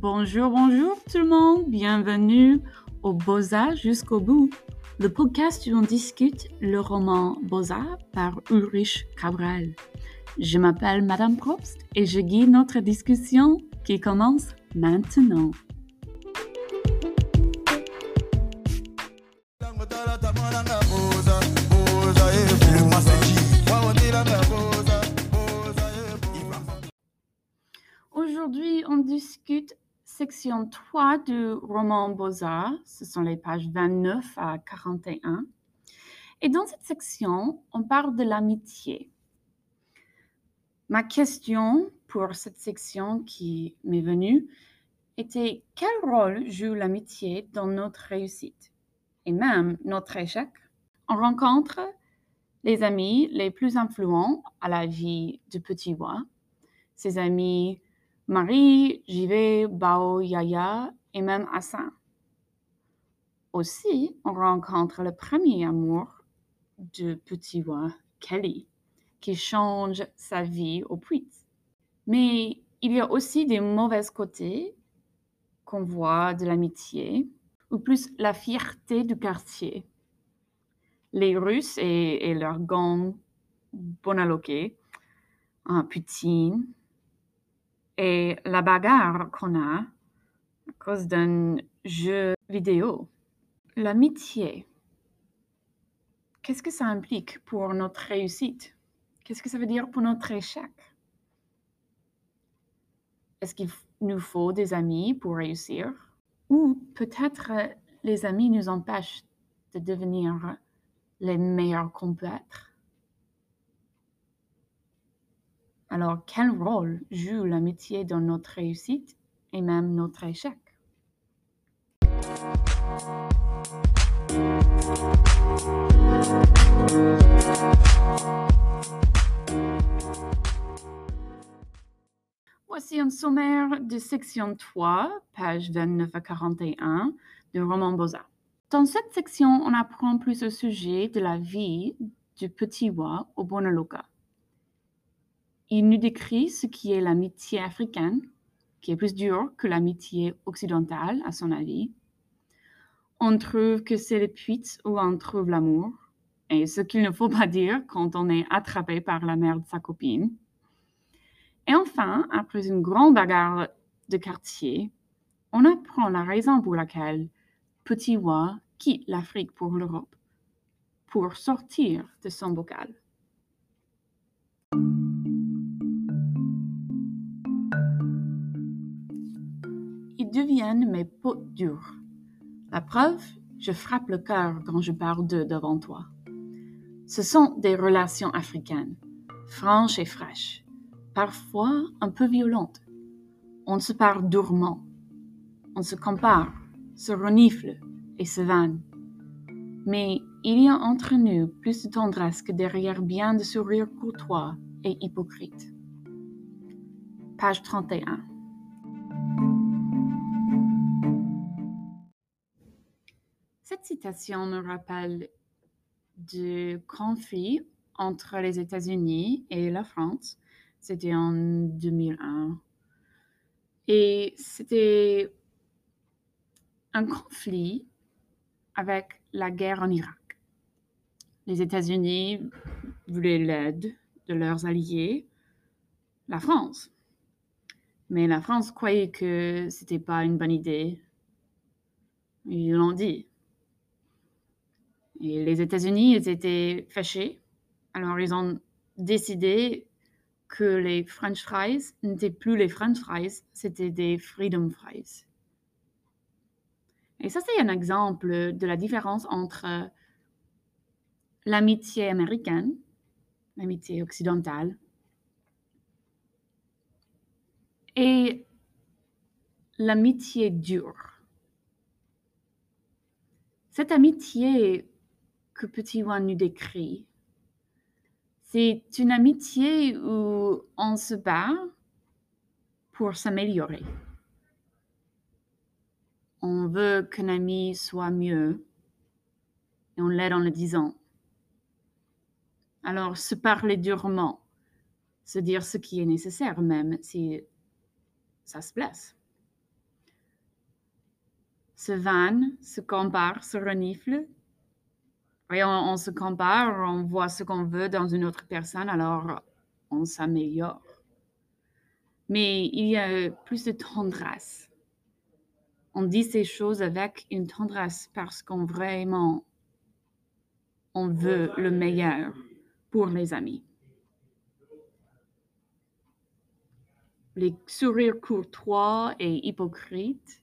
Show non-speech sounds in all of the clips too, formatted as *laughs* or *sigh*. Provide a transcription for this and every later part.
Bonjour, bonjour tout le monde, bienvenue au Beaux-Arts jusqu'au bout, le podcast où on discute le roman Beaux-Arts par Ulrich Cabral. Je m'appelle Madame Probst et je guide notre discussion qui commence maintenant. Section 3 du roman Beaux-Arts. Ce sont les pages 29 à 41. Et dans cette section, on parle de l'amitié. Ma question pour cette section qui m'est venue était quel rôle joue l'amitié dans notre réussite? Et même notre échec? On rencontre les amis les plus influents à la vie de Petit Bois, ses amis Marie, Jivé, Bao, Yaya et même Hassan. Aussi, on rencontre le premier amour de Petit Bois, Kelly, qui change sa vie au puits. Mais il y a aussi des mauvais côtés qu'on voit de l'amitié, ou plus la fierté du quartier. Les Russes et, leur gang bonaloqué, hein, Poutine, et la bagarre qu'on a à cause d'un jeu vidéo. L'amitié, qu'est-ce que ça implique pour notre réussite? Qu'est-ce que ça veut dire pour notre échec? Est-ce qu'il nous faut des amis pour réussir? Ou peut-être les amis nous empêchent de devenir les meilleurs qu'on peut être? Alors, quel rôle joue l'amitié dans notre réussite et même notre échec? Voici un sommaire de section 3, page 29 à 41 de Roman Beaux-Arts. Dans cette section, on apprend plus au sujet de la vie du petit roi au Bonaloka. Il nous décrit ce qui est l'amitié africaine, qui est plus dure que l'amitié occidentale, à son avis. On trouve que c'est le puits où on trouve l'amour, et ce qu'il ne faut pas dire quand on est attrapé par la mère de sa copine. Et enfin, après une grande bagarre de quartier, on apprend la raison pour laquelle Petit Roi quitte l'Afrique pour l'Europe, pour sortir de son bocal. Deviennent mes potes durs. La preuve, je frappe le cœur quand je parle d'eux devant toi. Ce sont des relations africaines, franches et fraîches, parfois un peu violentes. On se parle durement, on se compare, se renifle et se vanne. Mais il y a entre nous plus de tendresse que derrière bien de sourires courtois et hypocrites. Page 31. Citation me rappelle du conflit entre les États-Unis et la France. C'était en 2001. Et c'était un conflit avec la guerre en Irak. Les États-Unis voulaient l'aide de leurs alliés, la France. Mais la France croyait que c'était pas une bonne idée. Ils l'ont dit. Et les États-Unis, ils étaient fâchés. Alors, ils ont décidé que les French fries n'étaient plus les French fries, c'était des Freedom fries. Et ça, c'est un exemple de la différence entre l'amitié américaine, l'amitié occidentale, et l'amitié dure. Cette amitié que Petit One nous décrit. C'est une amitié où on se bat pour s'améliorer. On veut qu'un ami soit mieux et on l'aide en le disant. Alors, se parler durement, se dire ce qui est nécessaire même si ça se blesse. se vanne, se compare, se renifle. Et on, se compare, on voit ce qu'on veut dans une autre personne, alors on s'améliore. Mais il y a plus de tendresse. On dit ces choses avec une tendresse parce qu'on vraiment, on veut le meilleur pour les amis. Les sourires courtois et hypocrites,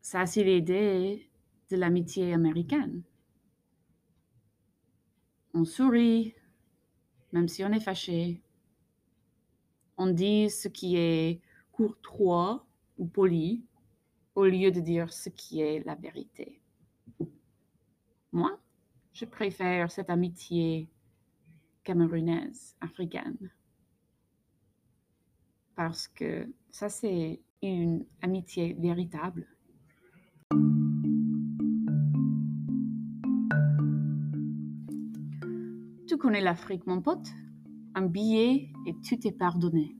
ça c'est l'idée de l'amitié américaine. On sourit, même si on est fâché. On dit ce qui est courtois ou poli au lieu de dire ce qui est la vérité. Moi, je préfère cette amitié camerounaise, africaine. Parce que ça, c'est une amitié véritable. Connais l'Afrique, mon pote? Un billet et tout est pardonné.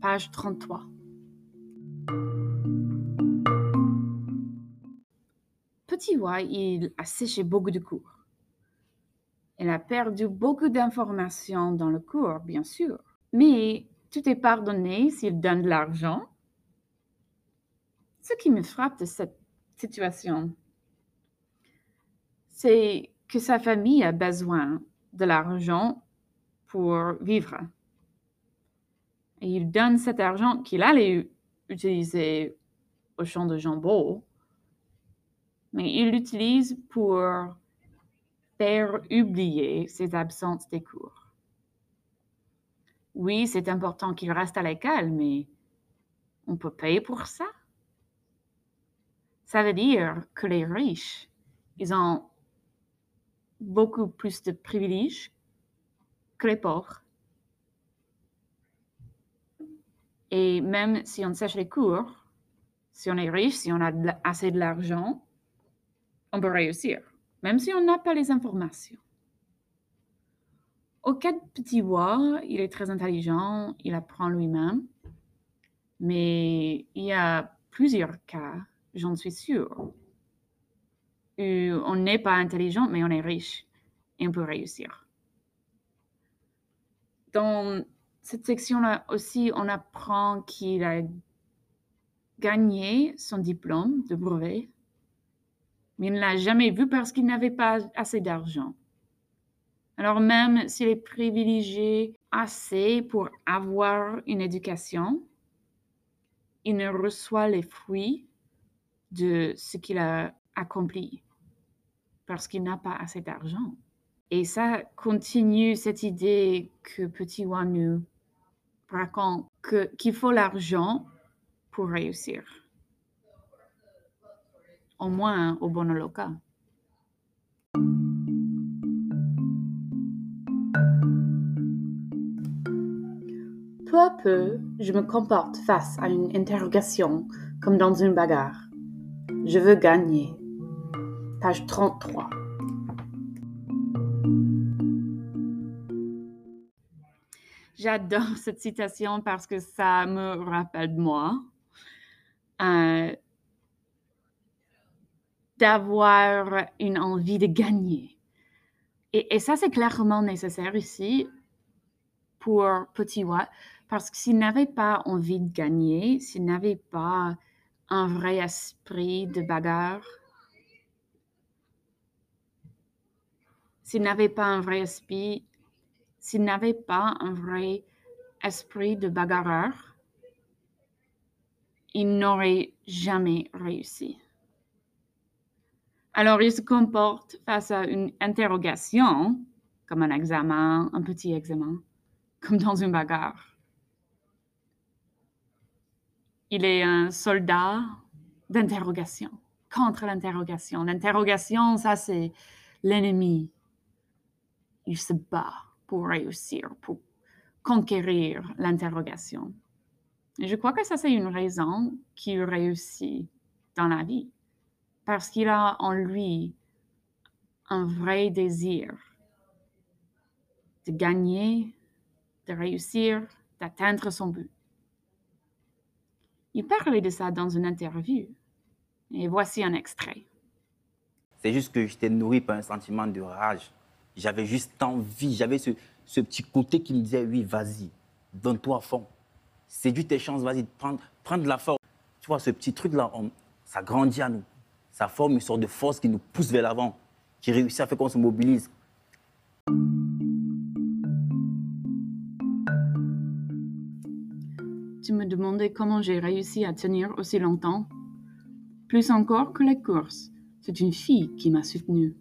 Page 33. Petit Wa, il a séché beaucoup de cours. Il a perdu beaucoup d'informations dans le cours, bien sûr. Mais tout est pardonné s'il donne de l'argent. Ce qui me frappe de cette situation, c'est que sa famille a besoin de l'argent pour vivre. Et il donne cet argent qu'il allait utiliser au champ de jambon, mais il l'utilise pour faire oublier ses absences des cours. Oui, c'est important qu'il reste à l'école, mais on peut payer pour ça. Ça veut dire que les riches, ils ont beaucoup plus de privilèges que les pauvres. Et même si on sèche les cours, si on est riche, si on a assez de l'argent, on peut réussir, même si on n'a pas les informations. Au cas de Petit Bois, il est très intelligent, il apprend lui-même, mais il y a plusieurs cas, j'en suis sûre, on n'est pas intelligent, mais on est riche et on peut réussir. Dans cette section-là aussi, on apprend qu'il a gagné son diplôme de brevet, mais il ne l'a jamais vu parce qu'il n'avait pas assez d'argent. Alors même s'il est privilégié assez pour avoir une éducation, il ne reçoit les fruits de ce qu'il a accompli parce qu'il n'a pas assez d'argent. Et ça continue cette idée que Petit Wanu raconte qu'il faut l'argent pour réussir. Au moins au Bonoloka. Peu à peu, je me comporte face à une interrogation comme dans une bagarre. Je veux gagner page 33. J'adore cette citation parce que ça me rappelle moi. Euh, d'avoir une envie de gagner. Et, et ça, c'est clairement nécessaire ici pour Petit Watt, parce que s'il n'avait pas envie de gagner, s'il n'avait pas un vrai esprit de bagarre, s'il n'avait pas un vrai esprit, s'il n'avait pas un vrai esprit de bagarreur, il n'aurait jamais réussi. Alors, il se comporte face à une interrogation, comme un examen, un petit examen, *laughs* comme dans une bagarre. Il est un soldat d'interrogation, contre l'interrogation. L'interrogation, ça, c'est l'ennemi il se bat pour réussir, pour conquérir l'interrogation. Et je crois que ça, c'est une raison qu'il réussit dans la vie, parce qu'il a en lui un vrai désir de gagner, de réussir, d'atteindre son but. Il parlait de ça dans une interview. Et voici un extrait. C'est juste que j'étais nourri par un sentiment de rage. J'avais juste envie, j'avais ce, ce, petit côté qui me disait oui, vas-y, donne-toi à fond. Séduis tes chances, vas-y, prends, prends de la force. Tu vois, ce petit truc-là, ça grandit à nous. Ça forme une sorte de force qui nous pousse vers l'avant, qui réussit à faire qu'on se mobilise. Tu me demandais comment j'ai réussi à tenir aussi longtemps. Plus encore que les courses, c'est une fille qui m'a soutenue.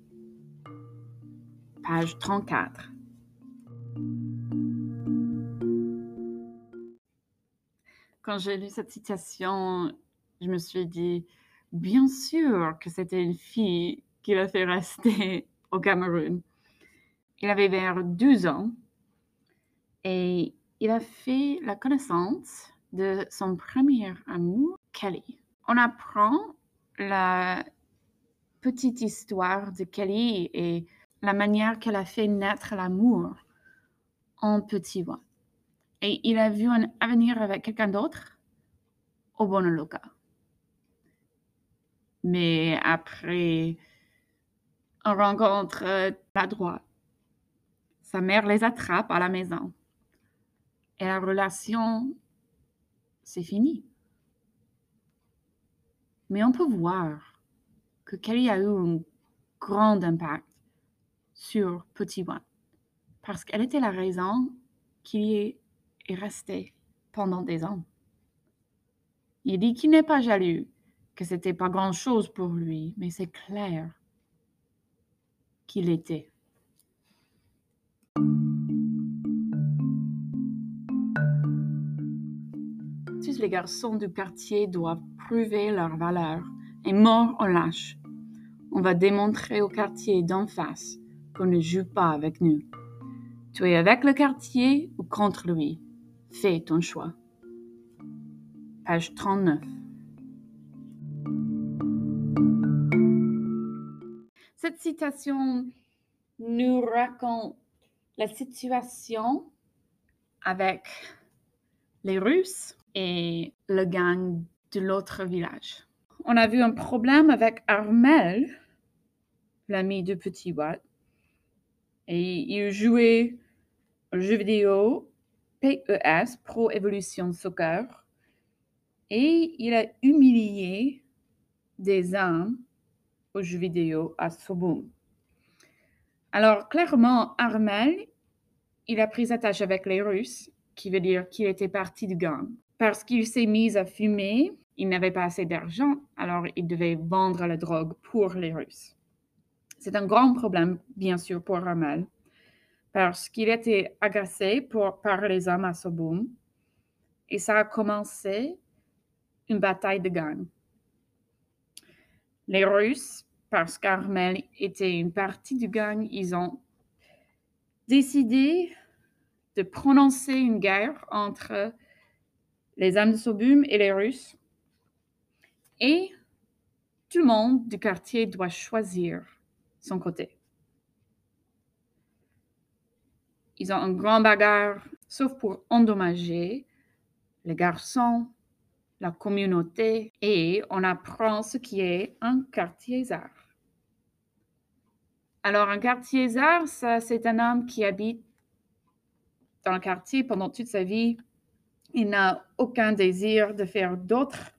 Page 34. Quand j'ai lu cette citation, je me suis dit, bien sûr que c'était une fille qui l'a fait rester *laughs* au Cameroun. Il avait vers 12 ans et il a fait la connaissance de son premier amour, Kelly. On apprend la petite histoire de Kelly et la manière qu'elle a fait naître l'amour en petit voix. Et il a vu un avenir avec quelqu'un d'autre au Bonaloka. Mais après une rencontre droite, sa mère les attrape à la maison. Et la relation c'est fini. Mais on peut voir que Kelly a eu un grand impact sur Petit One parce qu'elle était la raison qu'il est resté pendant des ans. Il dit qu'il n'est pas jaloux, que c'était pas grand-chose pour lui, mais c'est clair qu'il était. les garçons du quartier doivent prouver leur valeur et mort en lâche. On va démontrer au quartier d'en face qu'on ne joue pas avec nous. Tu es avec le quartier ou contre lui? Fais ton choix. Page 39. Cette citation nous raconte la situation avec les Russes et le gang de l'autre village. On a vu un problème avec Armel, l'ami de Petit Watt, et il jouait un jeu vidéo PES, Pro Evolution Soccer, et il a humilié des hommes au jeu vidéo à Soboum. Alors, clairement, Armel, il a pris attache avec les Russes, qui veut dire qu'il était parti du gang parce qu'il s'est mis à fumer, il n'avait pas assez d'argent, alors il devait vendre la drogue pour les Russes. C'est un grand problème, bien sûr, pour Ramel, parce qu'il était agacé par les hommes à Soboum, et ça a commencé une bataille de gang. Les Russes, parce qu'Armel était une partie du gang, ils ont décidé de prononcer une guerre entre les âmes de Sobum et les Russes. Et tout le monde du quartier doit choisir son côté. Ils ont un grand bagarre, sauf pour endommager les garçons, la communauté, et on apprend ce qui est un quartier zar. Alors, un quartier zar, ça, c'est un homme qui habite dans le quartier pendant toute sa vie il n'a aucun désir de faire d'autres.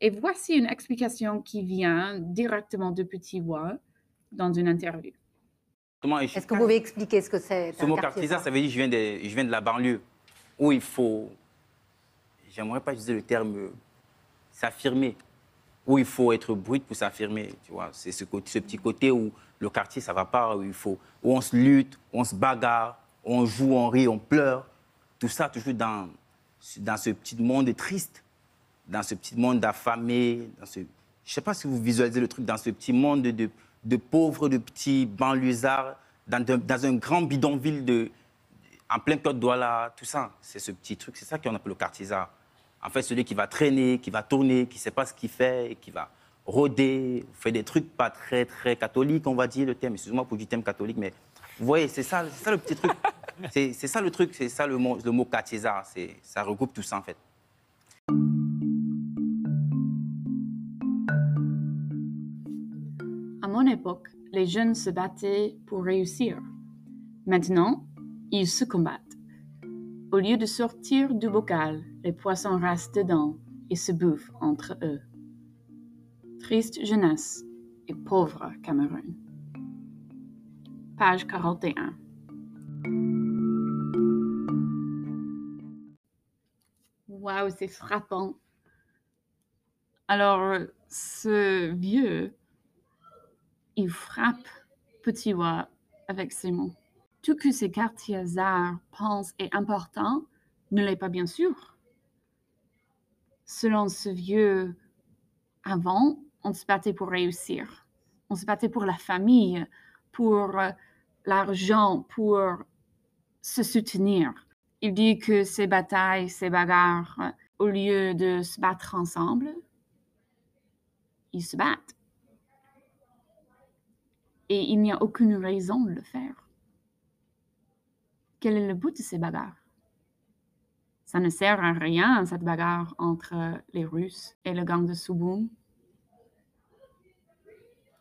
Et voici une explication qui vient directement de Petit Bois dans une interview. Est-ce que vous pouvez expliquer ce que c'est Ce mot quartier, ça veut dire que je viens, de, je viens de la banlieue, où il faut, j'aimerais pas utiliser le terme s'affirmer, où il faut être brut pour s'affirmer, tu vois. C'est ce, ce, petit côté où le quartier, ça va pas, où il faut, où on se lutte, où on se bagarre, où on joue, on rit, on pleure, tout ça toujours dans, dans ce petit monde triste, dans ce petit monde affamé, dans ce... je ne sais pas si vous visualisez le truc, dans ce petit monde de, de pauvres, de petits banlieusards, dans, dans un grand bidonville de, en plein Côte d'Ouala, tout ça. C'est ce petit truc, c'est ça qu'on appelle le quartisard. En fait, celui qui va traîner, qui va tourner, qui ne sait pas ce qu'il fait, et qui va rôder, fait des trucs pas très, très catholiques, on va dire le thème. Excusez-moi pour du thème catholique, mais vous voyez, c'est ça, ça le petit truc. *laughs* C'est ça le truc, c'est ça le mot, le mot ça regroupe tout ça en fait. Mon époque, les jeunes se battaient pour réussir. Maintenant, ils se combattent. Au lieu de sortir du bocal, les poissons restent dedans et se bouffent entre eux. Triste jeunesse et pauvre Cameroun. Page 41. Waouh, c'est frappant. Alors, ce vieux, il frappe Petit Wa avec ses mots. Tout que ces quartiers arts pensent est important ne l'est pas bien sûr. Selon ce vieux, avant, on se battait pour réussir. On se battait pour la famille, pour euh, l'argent, pour se soutenir. Il dit que ces batailles, ces bagarres, au lieu de se battre ensemble, ils se battent. Et il n'y a aucune raison de le faire. Quel est le but de ces bagarres? Ça ne sert à rien, cette bagarre entre les Russes et le gang de Souboum.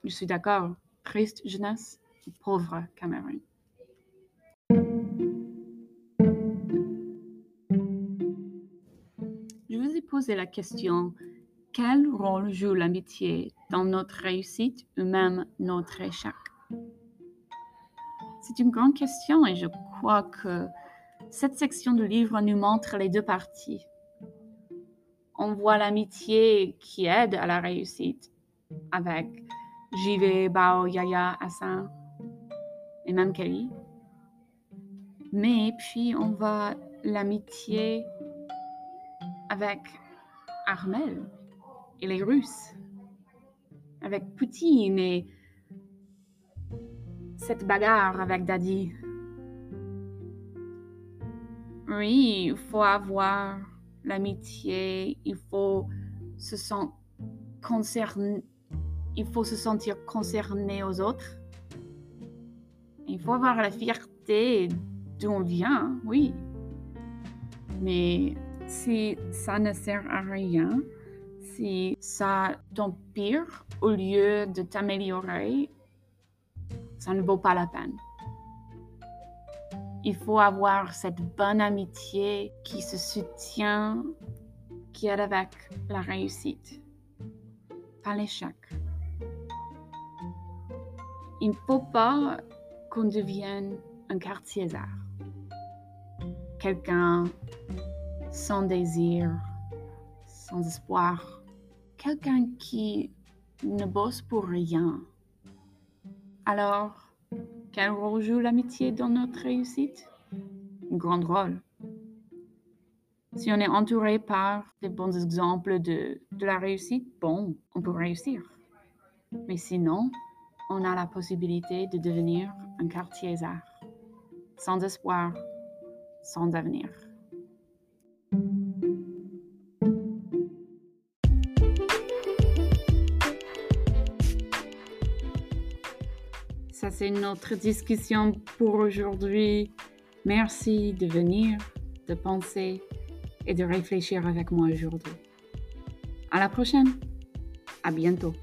Je suis d'accord. Triste jeunesse, pauvre Cameroun. Je vous ai posé la question quel rôle joue l'amitié dans notre réussite ou même notre échec? C'est une grande question et je crois que cette section du livre nous montre les deux parties. On voit l'amitié qui aide à la réussite avec JV, Bao, Yaya, Hassan et même Kelly. Mais puis on voit l'amitié avec Armel et les Russes, avec Poutine et cette bagarre avec Daddy. Oui, il faut avoir l'amitié, il faut se sentir concerné, il faut se sentir concerné aux autres. Il faut avoir la fierté d'où on vient, oui. Mais si ça ne sert à rien, si ça t'empire au lieu de t'améliorer, ça ne vaut pas la peine. Il faut avoir cette bonne amitié qui se soutient, qui aide avec la réussite, pas l'échec. Il ne faut pas qu'on devienne un quartier quelqu'un sans désir, sans espoir, quelqu'un qui ne bosse pour rien. Alors, quel rôle joue l'amitié dans notre réussite? Un grand rôle. Si on est entouré par des bons exemples de, de la réussite, bon, on peut réussir. Mais sinon, on a la possibilité de devenir un quartier art, sans espoir, sans avenir. C'est notre discussion pour aujourd'hui. Merci de venir, de penser et de réfléchir avec moi aujourd'hui. À la prochaine. À bientôt.